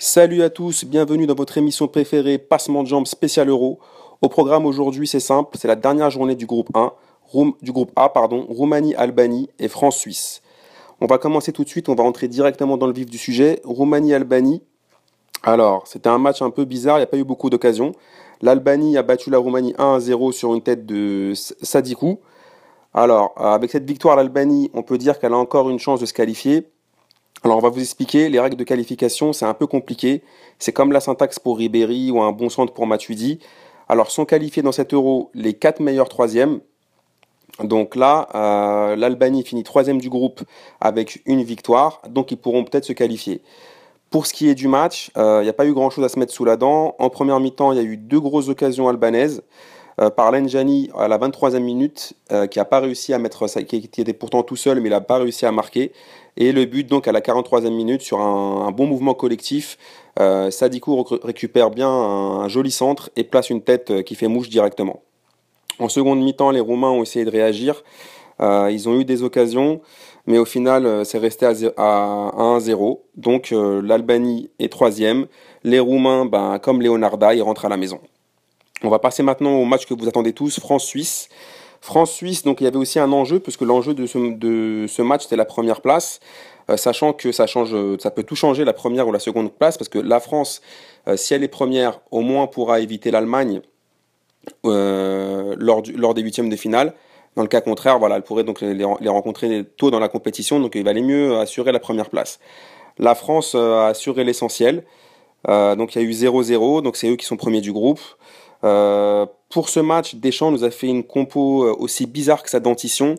Salut à tous, bienvenue dans votre émission préférée Passement de jambes spécial euro. Au programme aujourd'hui, c'est simple, c'est la dernière journée du groupe 1, du groupe A, Roumanie, Albanie et France, Suisse. On va commencer tout de suite, on va entrer directement dans le vif du sujet. Roumanie, Albanie. Alors, c'était un match un peu bizarre, il n'y a pas eu beaucoup d'occasions. L'Albanie a battu la Roumanie 1 à 0 sur une tête de Sadikou. Alors, avec cette victoire, l'Albanie, on peut dire qu'elle a encore une chance de se qualifier. Alors on va vous expliquer, les règles de qualification, c'est un peu compliqué. C'est comme la syntaxe pour Ribéry ou un bon centre pour Matuidi. Alors sont qualifiés dans cet euro les quatre meilleurs troisièmes. Donc là, euh, l'Albanie finit troisième du groupe avec une victoire, donc ils pourront peut-être se qualifier. Pour ce qui est du match, euh, il n'y a pas eu grand-chose à se mettre sous la dent. En première mi-temps, il y a eu deux grosses occasions albanaises. Euh, par Lenjani à la 23e minute, qui a pas réussi à mettre, qui était pourtant tout seul, mais il n'a pas réussi à marquer. Et le but donc à la 43e minute sur un, bon mouvement collectif. Euh, Sadikou récupère bien un, joli centre et place une tête euh, qui fait mouche directement. En seconde mi-temps, les Roumains ont essayé de réagir. Euh, ils ont eu des occasions, mais au final, c'est resté à, 1-0. Donc l'Albanie est troisième. Les Roumains, ben, comme Leonarda, ils rentrent à la maison. On va passer maintenant au match que vous attendez tous, France-Suisse. France-Suisse, donc il y avait aussi un enjeu, puisque l'enjeu de ce, match, c'était la première place, euh, sachant que ça, peut tout changer, la première ou la seconde place, parce que la France, euh, si elle est première, au moins pourra éviter l'Allemagne euh, lors, des huitièmes de finale. Dans le cas contraire, elle pourrait donc les, les, rencontrer tôt dans la compétition, donc il valait mieux assurer la première place. La France a assuré l'essentiel, donc il y a eu 0-0, donc c'est eux qui sont premiers du groupe. Euh, pour ce match, Deschamps nous a fait une compo euh, aussi bizarre que sa dentition.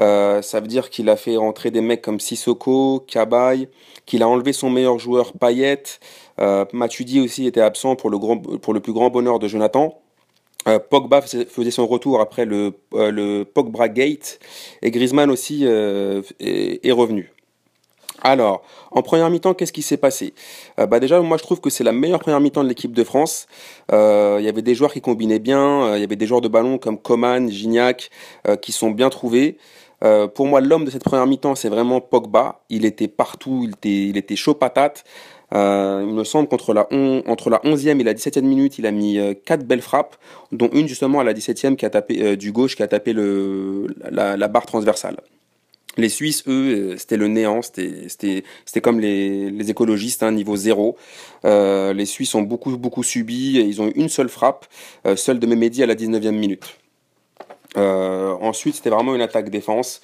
Euh, ça veut dire qu'il a fait rentrer des mecs comme Sissoko, Cabaye, qu'il a enlevé son meilleur joueur Payet. Euh, aussi était absent pour le, plus grand bonheur de Jonathan. Pogba faisait son retour après le, le Pogba Gate et Griezmann aussi est, revenu. Alors, en première mi-temps, qu'est-ce qui s'est passé? Euh, bah Déjà, moi, je trouve que c'est la meilleure première mi-temps de l'équipe de France. Euh, il y avait des joueurs qui combinaient bien, euh, il y avait des joueurs de ballon comme Coman, Gignac, qui sont bien trouvés. pour moi, l'homme de cette première mi-temps, c'est vraiment Pogba. Il était partout, il était, il était chaud patate. il me semble qu'entre la, la 11e et la 17e minute, il a mis quatre belles frappes, dont une justement à la 17e qui a du gauche qui a tapé la barre transversale. Les Suisses, eux, euh, c'était le néant, c'était comme les, les écologistes, hein, niveau zéro. Euh, les Suisses ont beaucoup, beaucoup subi, ils ont eu une seule frappe, euh, seule de Mehmedi à la 19e minute. Ensuite, c'était vraiment une attaque-défense.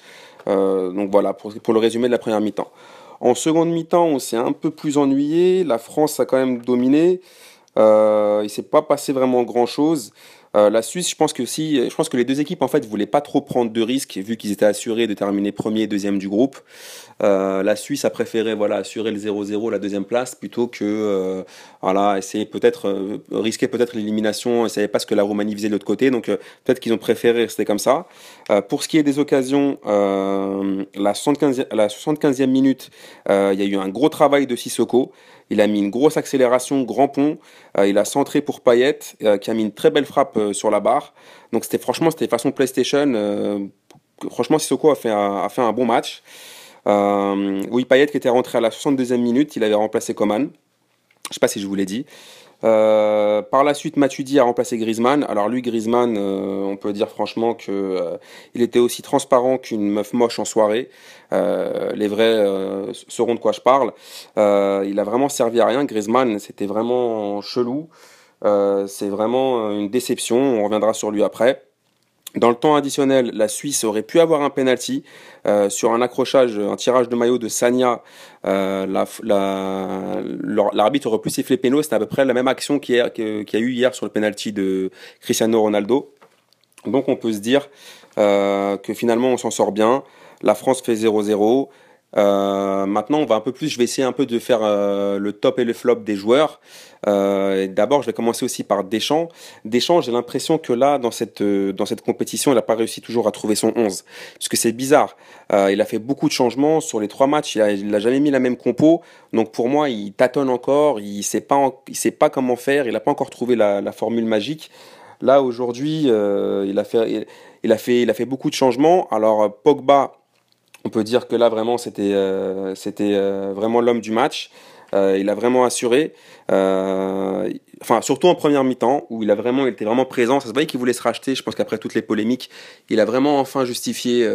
Euh, donc voilà, pour, pour, le résumé de la première mi-temps. En seconde mi-temps, on s'est un peu plus ennuyé, la France a quand même dominé, il s'est pas passé vraiment grand-chose. Euh, la Suisse, je pense que si, je pense que les deux équipes en fait voulaient pas trop prendre de risques vu qu'ils étaient assurés de terminer premier et deuxième du groupe. Euh, la Suisse a préféré voilà assurer le 0-0 la deuxième place plutôt que euh, voilà essayer peut-être risquer peut-être l'élimination. Ils savaient pas ce que la Roumanie faisait de l'autre côté, donc peut-être qu'ils ont préféré rester comme ça. pour ce qui est des occasions, la 75 la 75e minute, il y a eu un gros travail de Sissoko. Il a mis une grosse accélération, grand pont. Euh, il a centré pour Payet, euh, qui a mis une très belle frappe euh, sur la barre. Donc c'était franchement, c'était façon PlayStation. franchement, Sissoko a fait un, bon match. oui, Payet qui était rentré à la 62e minute, il avait remplacé Coman. Je sais pas si je vous l'ai dit. Euh, par la suite, Matuidi a remplacé Griezmann. Alors lui, Griezmann, euh, on peut dire franchement que euh, il était aussi transparent qu'une meuf moche en soirée. les vrais sauront de quoi je parle. il a vraiment servi à rien. Griezmann, c'était vraiment chelou. C'est vraiment une déception. On reviendra sur lui après. Dans le temps additionnel, la Suisse aurait pu avoir un penalty euh, sur un accrochage, un tirage de maillot de Sanya. Euh, L'arbitre aurait pu siffler péno. C'était à peu près la même action qu'il y, a eu hier sur le penalty de Cristiano Ronaldo. Donc on peut se dire euh, que finalement on s'en sort bien. La France fait 0-0. Euh, maintenant, on va un peu plus. Je vais essayer un peu de faire euh, le top et le flop des joueurs. Euh, D'abord, je vais commencer aussi par Deschamps. Deschamps, j'ai l'impression que là, dans cette dans cette compétition, il n'a pas réussi toujours à trouver son 11. Parce que c'est bizarre. Il a fait beaucoup de changements sur les trois matchs. Il n'a jamais mis la même compo. Donc pour moi, il tâtonne encore. Il sait sait pas comment faire. Il n'a pas encore trouvé la, formule magique. Là aujourd'hui, il il, il a fait beaucoup de changements. Alors Pogba on peut dire que là vraiment c'était euh, euh, vraiment l'homme du match. il a vraiment assuré. enfin, surtout en première mi-temps, où il a vraiment, il était vraiment présent. Ça se voyait qu'il voulait se racheter. Je pense qu'après toutes les polémiques, il a vraiment enfin justifié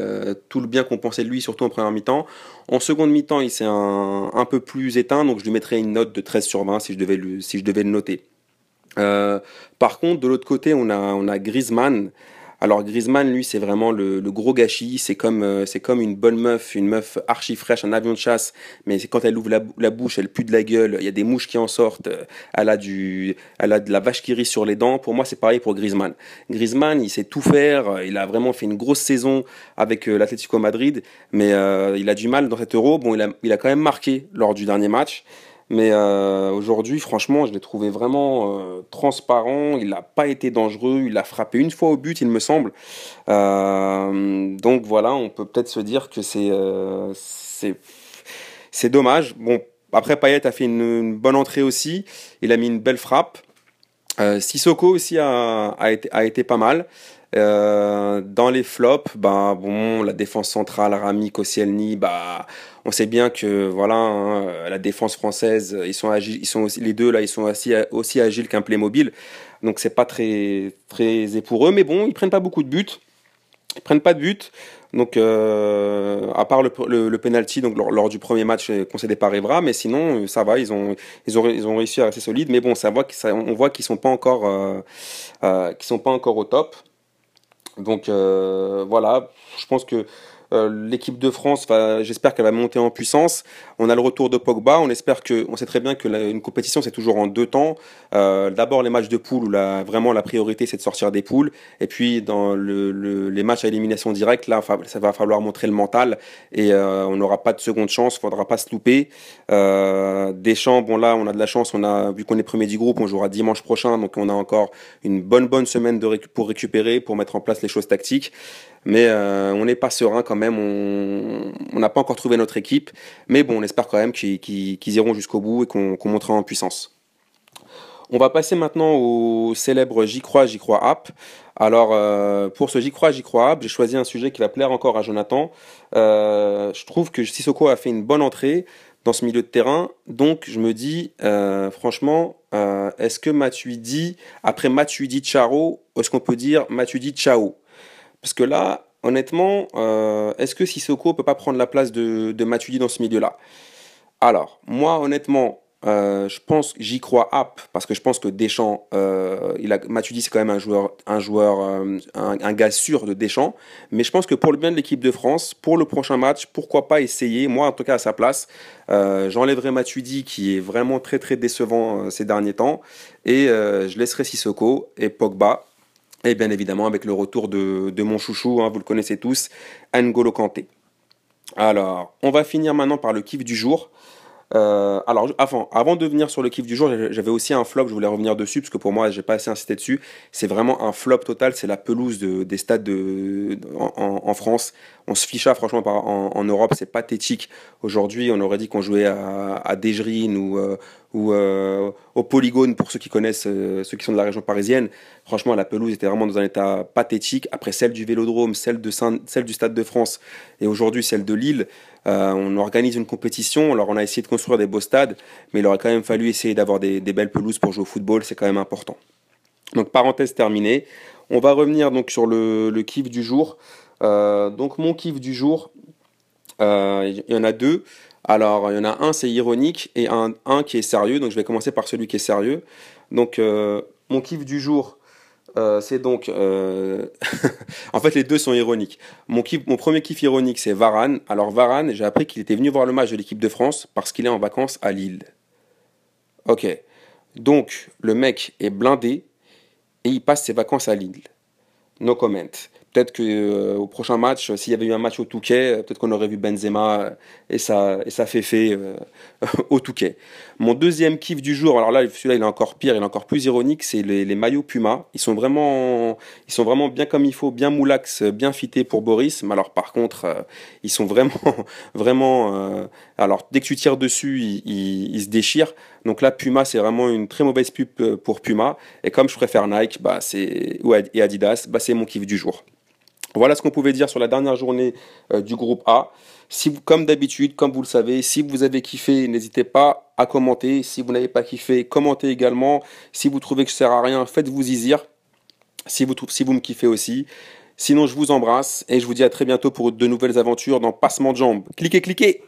tout le bien qu'on pensait de lui, surtout en première mi-temps. En seconde mi-temps, il s'est un, un, peu plus éteint, donc je lui mettrais une note de 13 sur 20 si je devais le, si je devais le noter. par contre, de l'autre côté, on a, on a Griezmann. Alors Griezmann, lui, c'est vraiment le, gros gâchis. C'est comme, euh, c'est comme une bonne meuf, une meuf archi fraîche, un avion de chasse. Mais quand elle ouvre la, bouche, elle pue de la gueule. Il y a des mouches qui en sortent. Euh, elle a du, elle a de la vache qui rit sur les dents. Pour moi, c'est pareil pour Griezmann. Griezmann, il sait tout faire. Il a vraiment fait une grosse saison avec euh, l'Atlético Madrid, mais il a du mal dans cet Euro. Bon, il a, il a quand même marqué lors du dernier match. Mais euh, aujourd'hui, franchement, je l'ai trouvé vraiment euh, transparent. Il n'a pas été dangereux. Il a frappé une fois au but, il me semble. Euh, donc voilà, on peut peut-être se dire que c'est dommage. Bon, après Payet a fait une, bonne entrée aussi. Il a mis une belle frappe. Sissoko aussi a, a, été, a été pas mal. Euh, dans les flops, bah bon, la défense centrale, Rami, Koscielny, bah on sait bien que voilà, hein, la défense française, ils sont agiles, ils sont les deux là, ils sont aussi, agiles qu'un Playmobil, donc c'est pas très très eux mais bon, ils prennent pas beaucoup de buts, ils prennent pas de buts. Donc, euh, à part le, le, penalty donc lors, du premier match concédé par Evra, mais sinon ça va, ils ont ils ont ils ont réussi à rester solides. Mais bon, on voit qu'ils sont pas euh, euh, qu'ils sont pas encore au top. Donc euh, voilà, je pense que l'équipe de France, j'espère qu'elle va monter en puissance. On a le retour de Pogba. On espère que, on sait très bien que une compétition c'est toujours en deux temps. Euh, d'abord les matchs de poule où la, vraiment la priorité c'est de sortir des poules. Et puis dans le, les matchs à élimination directe, là ça va falloir montrer le mental et euh, on n'aura pas de seconde chance. Faudra pas se louper. Deschamps, bon là on a de la chance. On a vu qu'on est premier du groupe. On jouera dimanche prochain, donc on a encore une bonne bonne semaine pour récupérer, pour mettre en place les choses tactiques. Mais euh, on n'est pas serein quand même. On n'a pas encore trouvé notre équipe. Mais bon, on espère quand même qu'ils iront jusqu'au bout et qu'on montrera en puissance. On va passer maintenant au célèbre J'y crois, J'y crois app. Alors, euh, pour ce J'y crois, J'y crois app, j'ai choisi un sujet qui va plaire encore à Jonathan. Euh, je trouve que Sissoko a fait une bonne entrée dans ce milieu de terrain. Donc, je me dis, franchement, est-ce que Matuidi, après Matuidi Charo, est-ce qu'on peut dire Matuidi Chao? Parce que là, honnêtement, euh, est-ce que Sissoko peut pas prendre la place de, de dans ce milieu-là? Alors, moi, honnêtement, euh, je pense, j'y crois app parce que je pense que Deschamps, euh, il c'est quand même un joueur, un joueur, un, gars sûr de Deschamps. Mais je pense que pour le bien de l'équipe de France, pour le prochain match, pourquoi pas essayer, moi en tout cas à sa place, j'enlèverai Matuidi qui est vraiment très très décevant ces derniers temps. Et je laisserai Sissoko et Pogba et bien évidemment, avec le retour de, mon chouchou, hein, vous le connaissez tous, N'Golo Kanté. Alors, on va finir maintenant par le kiff du jour. Euh, alors, avant, de venir sur le kiff du jour, j'avais aussi un flop, je voulais revenir dessus, parce que pour moi, j'ai pas assez insisté dessus. C'est vraiment un flop total, c'est la pelouse des stades de, en, France. On se ficha, franchement, en, Europe, c'est pathétique. Aujourd'hui, on aurait dit qu'on jouait à, à ou, ou euh, au Polygone pour ceux qui connaissent, euh, ceux qui sont de la région parisienne. Franchement, la pelouse était vraiment dans un état pathétique. Après celle du Vélodrome, celle, de celle du Stade de France et aujourd'hui celle de Lille, euh, on organise une compétition. Alors on a essayé de construire des beaux stades, mais il aurait quand même fallu essayer d'avoir des, belles pelouses pour jouer au football. C'est quand même important. Donc parenthèse terminée. On va revenir donc sur le kiff du jour. donc mon kiff du jour, il y en a deux. Alors, il y en a un, c'est ironique, et un, qui est sérieux. Donc, je vais commencer par celui qui est sérieux. Donc, euh, mon kiff du jour, euh, c'est donc... Euh, en fait, les deux sont ironiques. Mon, kiff, mon premier kiff ironique, c'est Varane. Alors, Varane, j'ai appris qu'il était venu voir le match de l'équipe de France parce qu'il est en vacances à Lille. Ok. Donc, le mec est blindé et il passe ses vacances à Lille. No comment. Peut-être qu'au euh, au prochain match, s'il y avait eu un match au Touquet, euh, peut-être qu'on aurait vu Benzema euh, et ça, et ça fait fait au Touquet. Mon deuxième kiff du jour, alors là, celui-là, il est encore pire, il est encore plus ironique, c'est les, maillots Puma. Ils sont vraiment, ils sont vraiment bien comme il faut, bien moulax, bien fités pour Boris. Mais alors, par contre, ils sont vraiment, vraiment. alors, dès que tu tires dessus, ils, se déchirent. Donc là, Puma, c'est vraiment une très mauvaise pub pour Puma. Et comme je préfère Nike, bah, c'est et Adidas, bah, c'est mon kiff du jour. Voilà ce qu'on pouvait dire sur la dernière journée euh, du groupe A. Comme d'habitude, comme vous le savez, si vous avez kiffé, n'hésitez pas à commenter. Si vous n'avez pas kiffé, commentez également. Si vous trouvez que je sert à rien, faites-vous zizir. Si vous me kiffez aussi. Sinon, je vous embrasse et je vous dis à très bientôt pour de nouvelles aventures dans Passement de jambes. Cliquez, cliquez